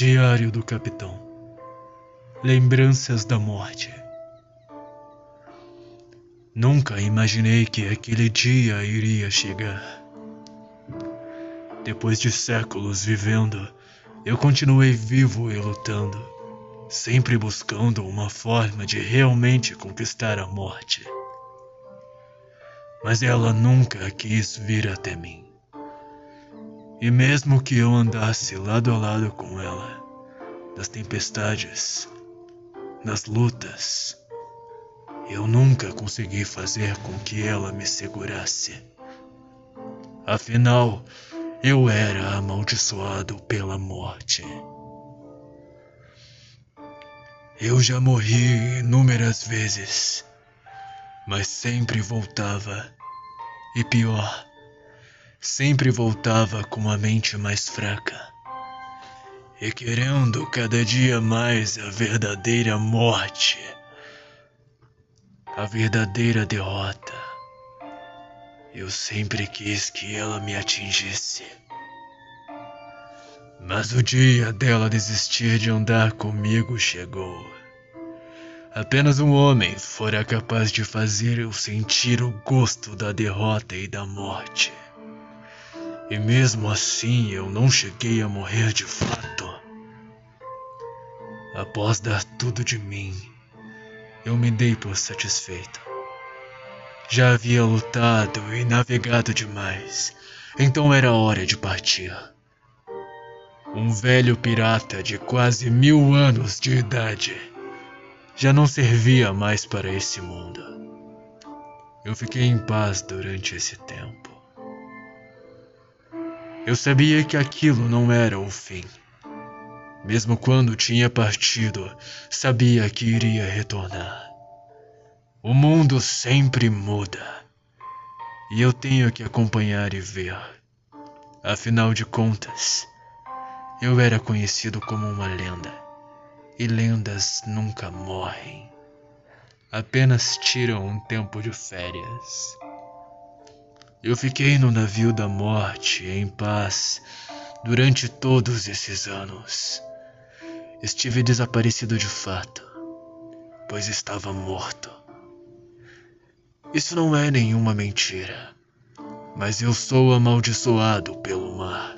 Diário do Capitão Lembranças da Morte Nunca imaginei que aquele dia iria chegar. Depois de séculos vivendo, eu continuei vivo e lutando, sempre buscando uma forma de realmente conquistar a morte. Mas ela nunca quis vir até mim. E mesmo que eu andasse lado a lado com ela, nas tempestades, nas lutas, eu nunca consegui fazer com que ela me segurasse. Afinal, eu era amaldiçoado pela morte. Eu já morri inúmeras vezes, mas sempre voltava. E pior, sempre voltava com a mente mais fraca e querendo cada dia mais a verdadeira morte, a verdadeira derrota. Eu sempre quis que ela me atingisse. Mas o dia dela desistir de andar comigo chegou. Apenas um homem fora capaz de fazer eu sentir o gosto da derrota e da morte. E mesmo assim eu não cheguei a morrer de fato. Após dar tudo de mim, eu me dei por satisfeito. Já havia lutado e navegado demais, então era hora de partir. Um velho pirata de quase mil anos de idade já não servia mais para esse mundo. Eu fiquei em paz durante esse tempo. Eu sabia que aquilo não era o fim. Mesmo quando tinha partido, sabia que iria retornar. O mundo sempre muda. E eu tenho que acompanhar e ver. Afinal de contas, eu era conhecido como uma lenda. E lendas nunca morrem. Apenas tiram um tempo de férias. Eu fiquei no navio da morte em paz durante todos esses anos. Estive desaparecido de fato, pois estava morto. Isso não é nenhuma mentira, mas eu sou amaldiçoado pelo mar.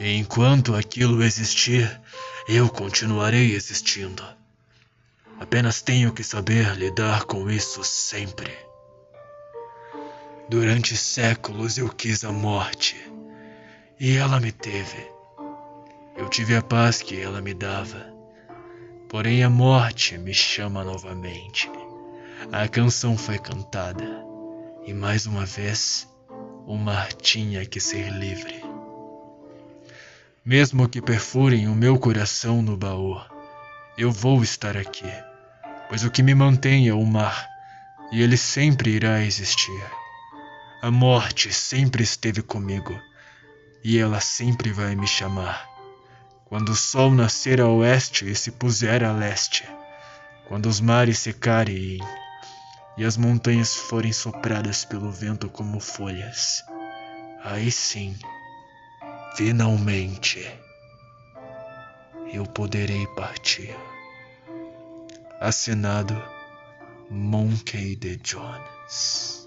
E enquanto aquilo existir, eu continuarei existindo. Apenas tenho que saber lidar com isso sempre. Durante séculos eu quis a morte, e ela me teve. Eu tive a paz que ela me dava. Porém, a morte me chama novamente. A canção foi cantada. E mais uma vez, o mar tinha que ser livre. Mesmo que perfurem o meu coração no baú, eu vou estar aqui, pois o que me mantém é o mar, e ele sempre irá existir. A morte sempre esteve comigo, e ela sempre vai me chamar. Quando o sol nascer a oeste e se puser a leste, quando os mares secarem e as montanhas forem sopradas pelo vento como folhas, aí sim, finalmente, eu poderei partir. Assinado Monkey de Jones.